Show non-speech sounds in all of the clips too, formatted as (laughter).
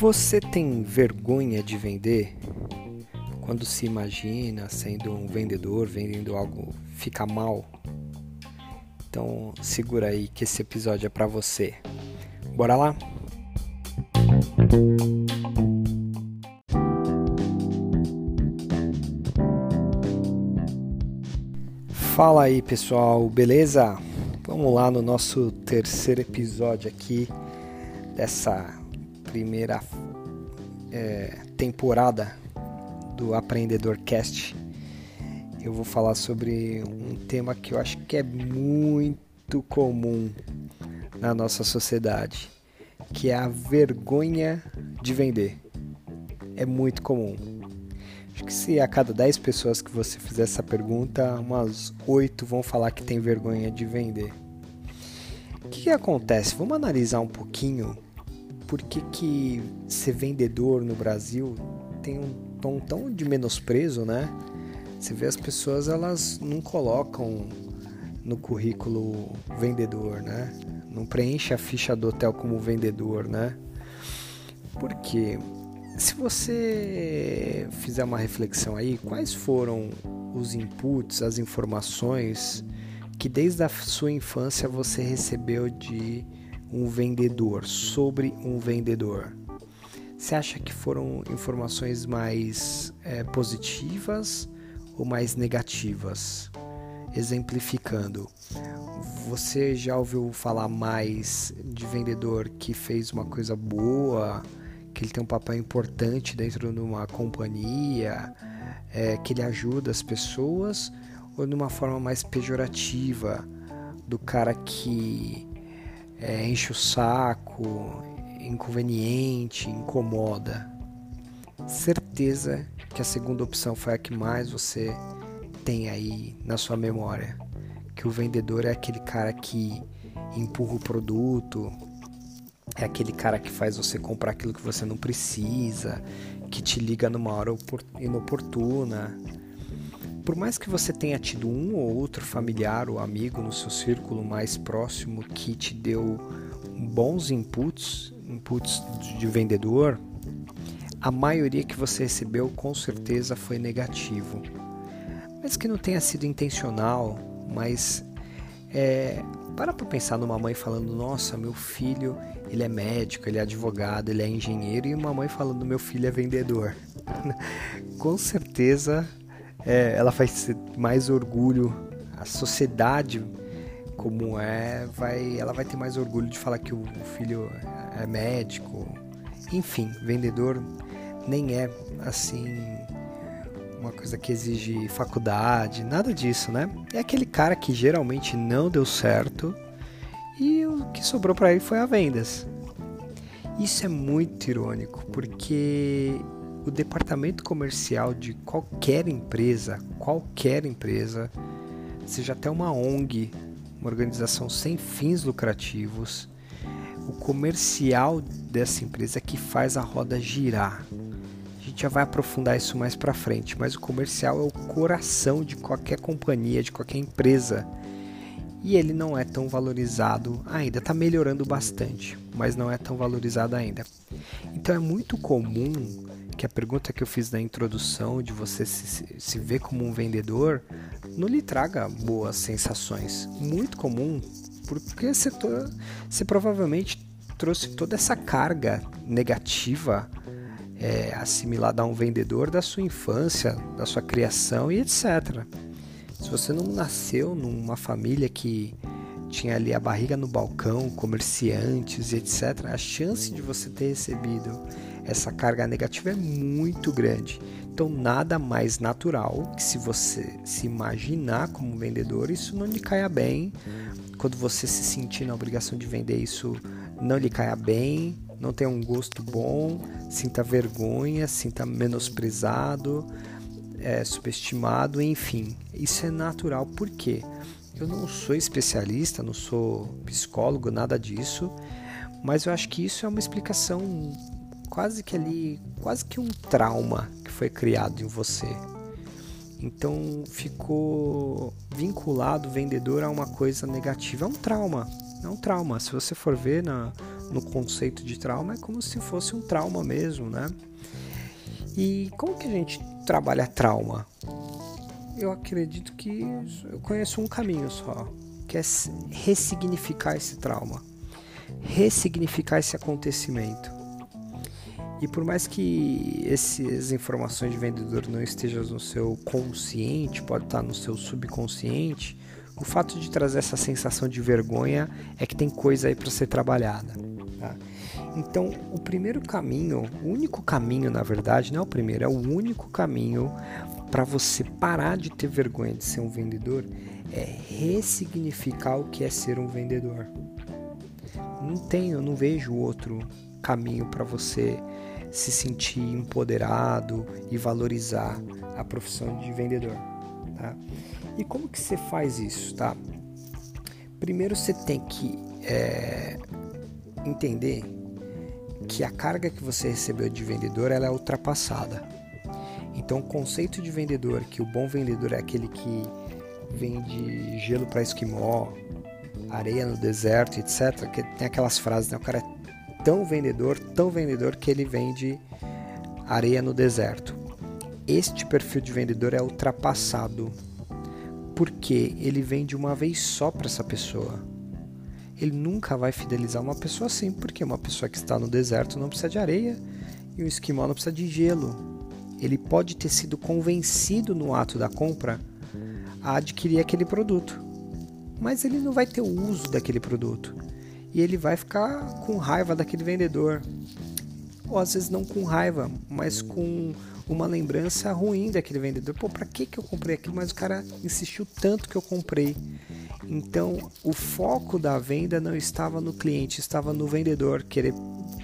Você tem vergonha de vender? Quando se imagina sendo um vendedor, vendendo algo, fica mal? Então segura aí que esse episódio é para você. Bora lá? Fala aí pessoal, beleza? Vamos lá no nosso terceiro episódio aqui dessa primeira é, temporada do Aprendedor Cast. Eu vou falar sobre um tema que eu acho que é muito comum na nossa sociedade, que é a vergonha de vender. É muito comum. Acho que se a cada 10 pessoas que você fizer essa pergunta, umas 8 vão falar que tem vergonha de vender. Que, que acontece? Vamos analisar um pouquinho por que, que ser vendedor no Brasil tem um tom tão de menosprezo, né? Você vê as pessoas, elas não colocam no currículo vendedor, né? Não preenche a ficha do hotel como vendedor, né? Porque se você fizer uma reflexão aí, quais foram os inputs, as informações que desde a sua infância você recebeu de um vendedor, sobre um vendedor? Você acha que foram informações mais é, positivas ou mais negativas? Exemplificando, você já ouviu falar mais de vendedor que fez uma coisa boa, que ele tem um papel importante dentro de uma companhia, é, que ele ajuda as pessoas, ou de uma forma mais pejorativa, do cara que é, enche o saco, inconveniente, incomoda. Certeza que a segunda opção foi a que mais você tem aí na sua memória. Que o vendedor é aquele cara que empurra o produto, é aquele cara que faz você comprar aquilo que você não precisa, que te liga numa hora inoportuna. Por mais que você tenha tido um ou outro familiar ou amigo no seu círculo mais próximo que te deu bons inputs, inputs de vendedor, a maioria que você recebeu com certeza foi negativo. Mas que não tenha sido intencional, mas é, para para pensar numa mãe falando: Nossa, meu filho, ele é médico, ele é advogado, ele é engenheiro, e uma mãe falando: Meu filho é vendedor. (laughs) Com certeza é, ela ter mais orgulho, a sociedade como é, vai, ela vai ter mais orgulho de falar que o filho é médico. Enfim, vendedor nem é assim uma coisa que exige faculdade, nada disso, né? É aquele cara que geralmente não deu certo e o que sobrou para ele foi a vendas. Isso é muito irônico, porque o departamento comercial de qualquer empresa, qualquer empresa, seja até uma ONG, uma organização sem fins lucrativos, o comercial dessa empresa é que faz a roda girar. A gente já vai aprofundar isso mais para frente, mas o comercial é o coração de qualquer companhia, de qualquer empresa. E ele não é tão valorizado ainda, está melhorando bastante, mas não é tão valorizado ainda. Então é muito comum que a pergunta que eu fiz na introdução de você se, se ver como um vendedor não lhe traga boas sensações. Muito comum, porque você, você provavelmente trouxe toda essa carga negativa é, assimilada a um vendedor da sua infância, da sua criação e etc. Se você não nasceu numa família que tinha ali a barriga no balcão, comerciantes e etc., a chance de você ter recebido essa carga negativa é muito grande. Então, nada mais natural que se você se imaginar como vendedor, isso não lhe caia bem. Quando você se sentir na obrigação de vender, isso não lhe caia bem, não tenha um gosto bom, sinta vergonha, sinta menosprezado, é, subestimado, enfim. Isso é natural, por quê? Eu não sou especialista, não sou psicólogo, nada disso, mas eu acho que isso é uma explicação quase que ali, quase que um trauma que foi criado em você. Então ficou vinculado o vendedor a uma coisa negativa. É um trauma. É um trauma. Se você for ver na, no conceito de trauma, é como se fosse um trauma mesmo, né? E como que a gente trabalha trauma? Eu acredito que eu conheço um caminho só, que é ressignificar esse trauma, ressignificar esse acontecimento. E por mais que essas informações de vendedor não estejam no seu consciente, pode estar no seu subconsciente, o fato de trazer essa sensação de vergonha é que tem coisa aí para ser trabalhada. Tá? Então, o primeiro caminho, o único caminho, na verdade, não é o primeiro, é o único caminho para você parar de ter vergonha de ser um vendedor é ressignificar o que é ser um vendedor. Não tenho, não vejo outro caminho para você se sentir empoderado e valorizar a profissão de vendedor. Tá? E como que você faz isso, tá? Primeiro você tem que é, entender que a carga que você recebeu de vendedor ela é ultrapassada. Então o conceito de vendedor, que o bom vendedor é aquele que vende gelo para esquimó, areia no deserto, etc. Que tem aquelas frases, né? O cara é tão vendedor, tão vendedor que ele vende areia no deserto. Este perfil de vendedor é ultrapassado porque ele vende uma vez só para essa pessoa. Ele nunca vai fidelizar uma pessoa assim, porque uma pessoa que está no deserto não precisa de areia e um esquimó não precisa de gelo. Ele pode ter sido convencido no ato da compra a adquirir aquele produto, mas ele não vai ter o uso daquele produto e ele vai ficar com raiva daquele vendedor. Ou às vezes não com raiva, mas com uma lembrança ruim daquele vendedor. Pô, pra que, que eu comprei aquilo? Mas o cara insistiu tanto que eu comprei. Então, o foco da venda não estava no cliente, estava no vendedor querer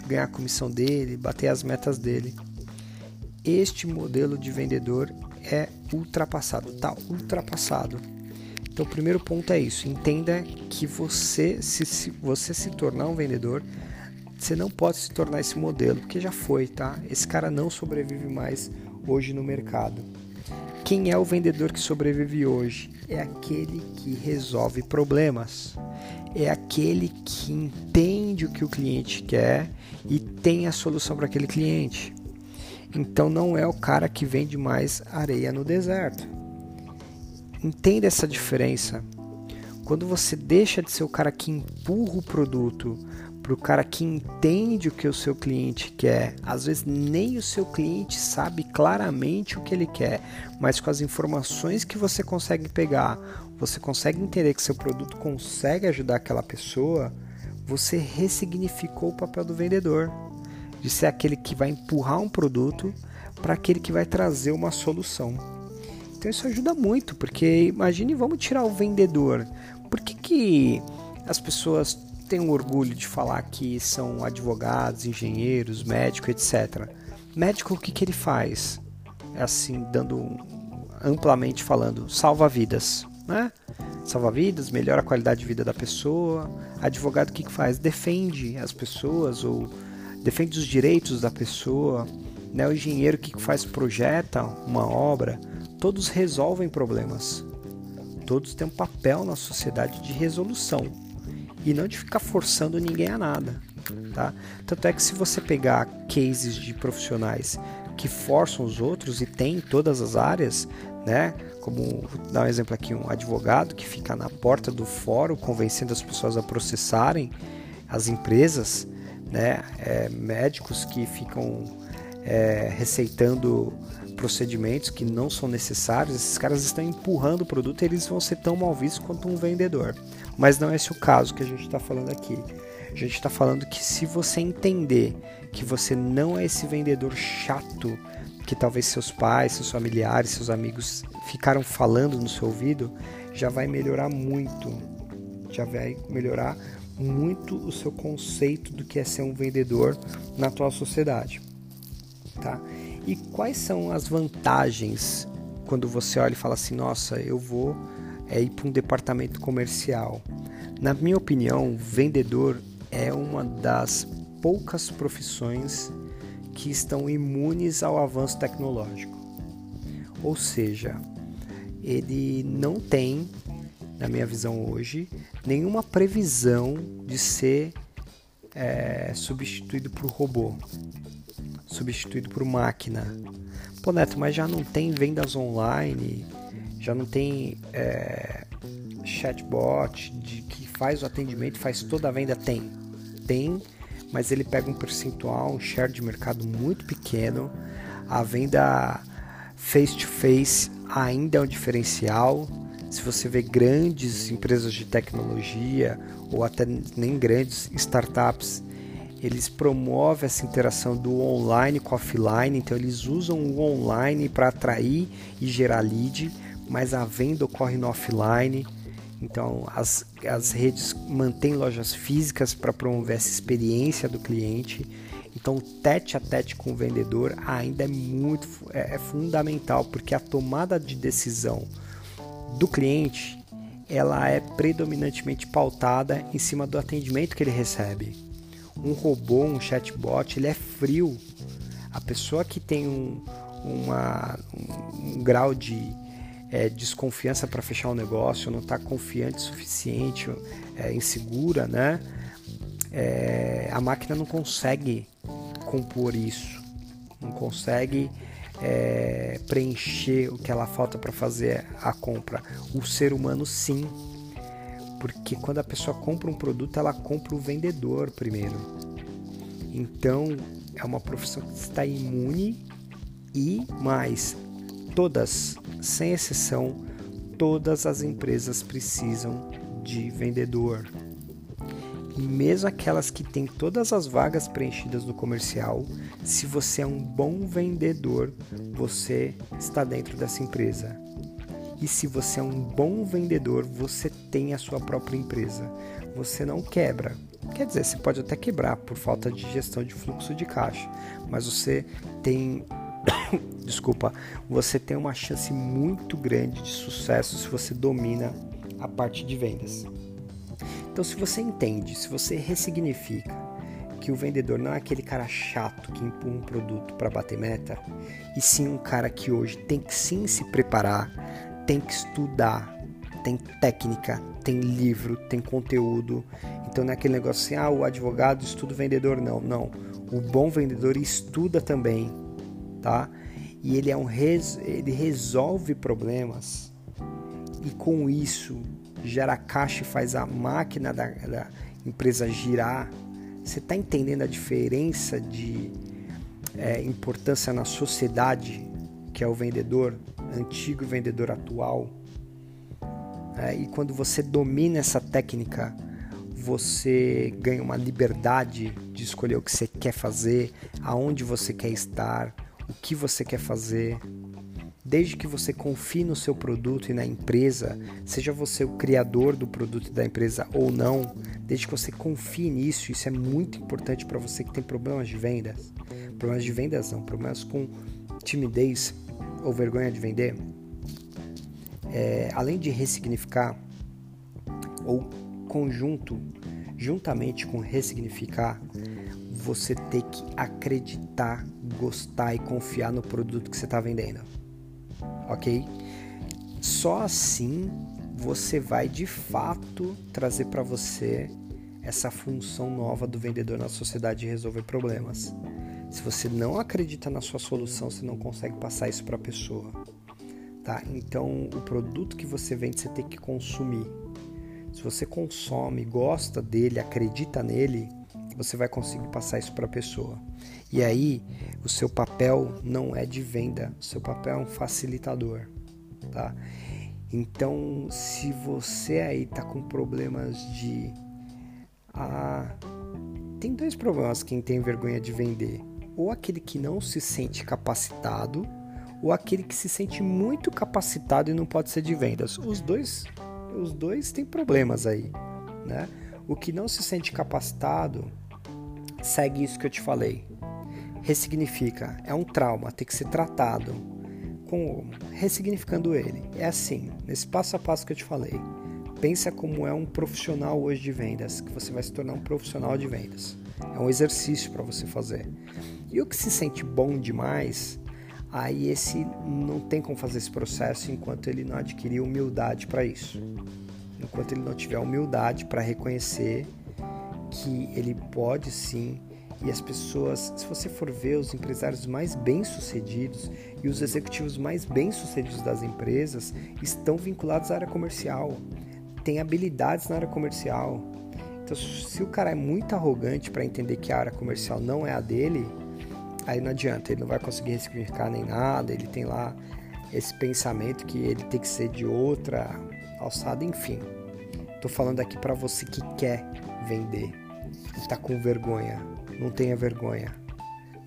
ganhar a comissão dele, bater as metas dele. Este modelo de vendedor é ultrapassado, tá ultrapassado. Então, o primeiro ponto é isso: entenda que você, se, se você se tornar um vendedor, você não pode se tornar esse modelo, porque já foi, tá? Esse cara não sobrevive mais hoje no mercado. Quem é o vendedor que sobrevive hoje? É aquele que resolve problemas. É aquele que entende o que o cliente quer e tem a solução para aquele cliente. Então não é o cara que vende mais areia no deserto. Entenda essa diferença. Quando você deixa de ser o cara que empurra o produto para o cara que entende o que o seu cliente quer, às vezes nem o seu cliente sabe claramente o que ele quer, mas com as informações que você consegue pegar, você consegue entender que seu produto consegue ajudar aquela pessoa, você ressignificou o papel do vendedor, de ser aquele que vai empurrar um produto para aquele que vai trazer uma solução. Então isso ajuda muito, porque imagine, vamos tirar o vendedor. Por que, que as pessoas têm orgulho de falar que são advogados, engenheiros, médicos, etc. Médico, o que, que ele faz? É assim, dando amplamente falando, salva vidas, né? Salva vidas, melhora a qualidade de vida da pessoa. Advogado, o que, que faz? Defende as pessoas ou defende os direitos da pessoa. Né? O engenheiro, o que, que faz? Projeta uma obra todos resolvem problemas. Todos têm um papel na sociedade de resolução e não de ficar forçando ninguém a nada. Tá? Tanto é que se você pegar cases de profissionais que forçam os outros e tem em todas as áreas, né? Como vou dar um exemplo aqui, um advogado que fica na porta do fórum convencendo as pessoas a processarem as empresas, né? É, médicos que ficam é, receitando procedimentos que não são necessários, esses caras estão empurrando o produto e eles vão ser tão mal vistos quanto um vendedor. Mas não é esse o caso que a gente está falando aqui. A gente está falando que se você entender que você não é esse vendedor chato que talvez seus pais, seus familiares, seus amigos ficaram falando no seu ouvido, já vai melhorar muito. Já vai melhorar muito o seu conceito do que é ser um vendedor na atual sociedade. Tá? E quais são as vantagens quando você olha e fala assim: nossa, eu vou é, ir para um departamento comercial? Na minha opinião, vendedor é uma das poucas profissões que estão imunes ao avanço tecnológico. Ou seja, ele não tem, na minha visão hoje, nenhuma previsão de ser é, substituído por robô, substituído por máquina. Pô, Neto, mas já não tem vendas online, já não tem é, chatbot de, que faz o atendimento, faz toda a venda? Tem. Tem, mas ele pega um percentual, um share de mercado muito pequeno. A venda face to face ainda é um diferencial. Se você vê grandes empresas de tecnologia ou até nem grandes startups, eles promovem essa interação do online com offline, então eles usam o online para atrair e gerar lead, mas a venda ocorre no offline. Então as, as redes mantêm lojas físicas para promover essa experiência do cliente. Então, tete a tete com o vendedor ainda é muito é, é fundamental, porque a tomada de decisão do cliente ela é predominantemente pautada em cima do atendimento que ele recebe. Um robô, um chatbot, ele é frio. A pessoa que tem um, uma, um, um grau de é, desconfiança para fechar um negócio, não está confiante o suficiente, é, insegura, né? É, a máquina não consegue compor isso, não consegue é, preencher o que ela falta para fazer a compra. O ser humano sim, porque quando a pessoa compra um produto, ela compra o vendedor primeiro. Então é uma profissão que está imune e mais todas, sem exceção, todas as empresas precisam de vendedor e mesmo aquelas que têm todas as vagas preenchidas no comercial, se você é um bom vendedor, você está dentro dessa empresa. E se você é um bom vendedor, você tem a sua própria empresa. Você não quebra. Quer dizer, você pode até quebrar por falta de gestão de fluxo de caixa, mas você tem (coughs) desculpa, você tem uma chance muito grande de sucesso se você domina a parte de vendas. Então, se você entende, se você ressignifica que o vendedor não é aquele cara chato que empurra um produto para bater meta, e sim um cara que hoje tem que sim se preparar, tem que estudar, tem técnica, tem livro, tem conteúdo. Então não é aquele negócio assim, ah, o advogado estuda o vendedor. Não, não. O bom vendedor estuda também, tá? E ele é um res... ele resolve problemas. E com isso gera caixa e faz a máquina da, da empresa girar. Você está entendendo a diferença de é, importância na sociedade, que é o vendedor antigo vendedor atual? É, e quando você domina essa técnica, você ganha uma liberdade de escolher o que você quer fazer, aonde você quer estar, o que você quer fazer. Desde que você confie no seu produto e na empresa, seja você o criador do produto da empresa ou não, desde que você confie nisso, isso é muito importante para você que tem problemas de vendas. Problemas de vendas não, problemas com timidez ou vergonha de vender. É, além de ressignificar ou conjunto, juntamente com ressignificar, você tem que acreditar, gostar e confiar no produto que você está vendendo ok? Só assim você vai de fato trazer para você essa função nova do vendedor na sociedade de resolver problemas. Se você não acredita na sua solução, você não consegue passar isso para a pessoa. Tá? Então, o produto que você vende, você tem que consumir. Se você consome, gosta dele, acredita nele, você vai conseguir passar isso para a pessoa. E aí, o seu papel não é de venda, o seu papel é um facilitador, tá? Então, se você aí tá com problemas de ah, tem dois problemas quem tem vergonha de vender. Ou aquele que não se sente capacitado, ou aquele que se sente muito capacitado e não pode ser de vendas. Os dois, os dois têm problemas aí, né? O que não se sente capacitado segue isso que eu te falei ressignifica. É um trauma, tem que ser tratado. Com, ressignificando ele. É assim, nesse passo a passo que eu te falei. Pensa como é um profissional hoje de vendas, que você vai se tornar um profissional de vendas. É um exercício para você fazer. E o que se sente bom demais, aí esse não tem como fazer esse processo enquanto ele não adquirir humildade para isso. Enquanto ele não tiver humildade para reconhecer que ele pode sim e as pessoas, se você for ver os empresários mais bem-sucedidos e os executivos mais bem-sucedidos das empresas estão vinculados à área comercial, têm habilidades na área comercial. Então, se o cara é muito arrogante para entender que a área comercial não é a dele, aí não adianta, ele não vai conseguir ressignificar nem nada, ele tem lá esse pensamento que ele tem que ser de outra alçada, enfim. Tô falando aqui para você que quer vender e tá com vergonha. Não tenha vergonha.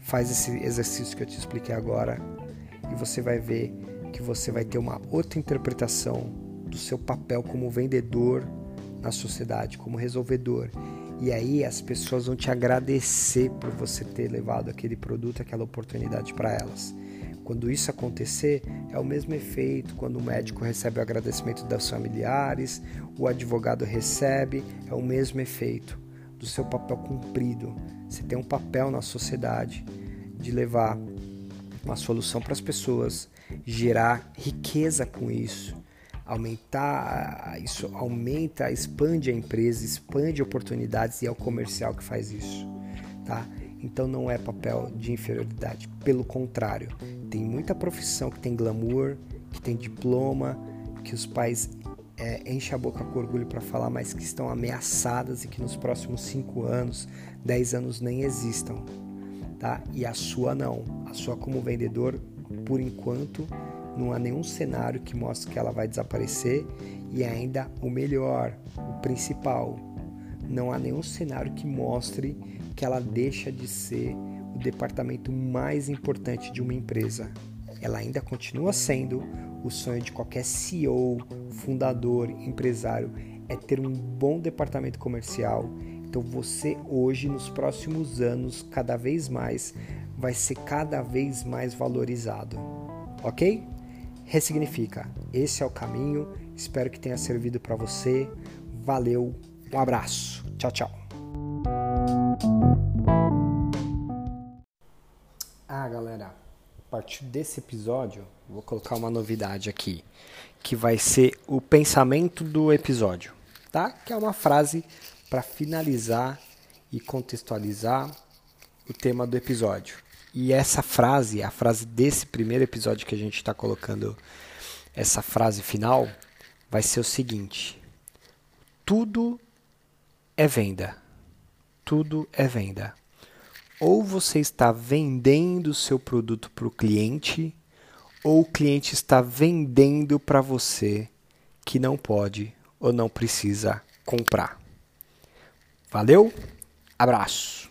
Faz esse exercício que eu te expliquei agora e você vai ver que você vai ter uma outra interpretação do seu papel como vendedor na sociedade, como resolvedor. E aí as pessoas vão te agradecer por você ter levado aquele produto, aquela oportunidade para elas. Quando isso acontecer, é o mesmo efeito quando o médico recebe o agradecimento dos familiares, o advogado recebe, é o mesmo efeito do seu papel cumprido. Você tem um papel na sociedade de levar uma solução para as pessoas, gerar riqueza com isso, aumentar, isso aumenta, expande a empresa, expande oportunidades e é o comercial que faz isso, tá? Então não é papel de inferioridade, pelo contrário, tem muita profissão que tem glamour, que tem diploma, que os pais é, enchem a boca com orgulho para falar, mas que estão ameaçadas e que nos próximos 5 anos, 10 anos nem existam, tá? E a sua não, a sua como vendedor, por enquanto não há nenhum cenário que mostre que ela vai desaparecer e ainda o melhor, o principal, não há nenhum cenário que mostre que ela deixa de ser o departamento mais importante de uma empresa. Ela ainda continua sendo o sonho de qualquer CEO, fundador, empresário é ter um bom departamento comercial. Então você hoje, nos próximos anos, cada vez mais, vai ser cada vez mais valorizado. Ok? Ressignifica. Esse é o caminho. Espero que tenha servido para você. Valeu, um abraço. Tchau, tchau. Ah, galera, a partir desse episódio, vou colocar uma novidade aqui, que vai ser o pensamento do episódio, tá? Que é uma frase para finalizar e contextualizar o tema do episódio. E essa frase, a frase desse primeiro episódio que a gente está colocando, essa frase final, vai ser o seguinte: tudo é venda. Tudo é venda. Ou você está vendendo o seu produto para o cliente, ou o cliente está vendendo para você que não pode ou não precisa comprar. Valeu? Abraço!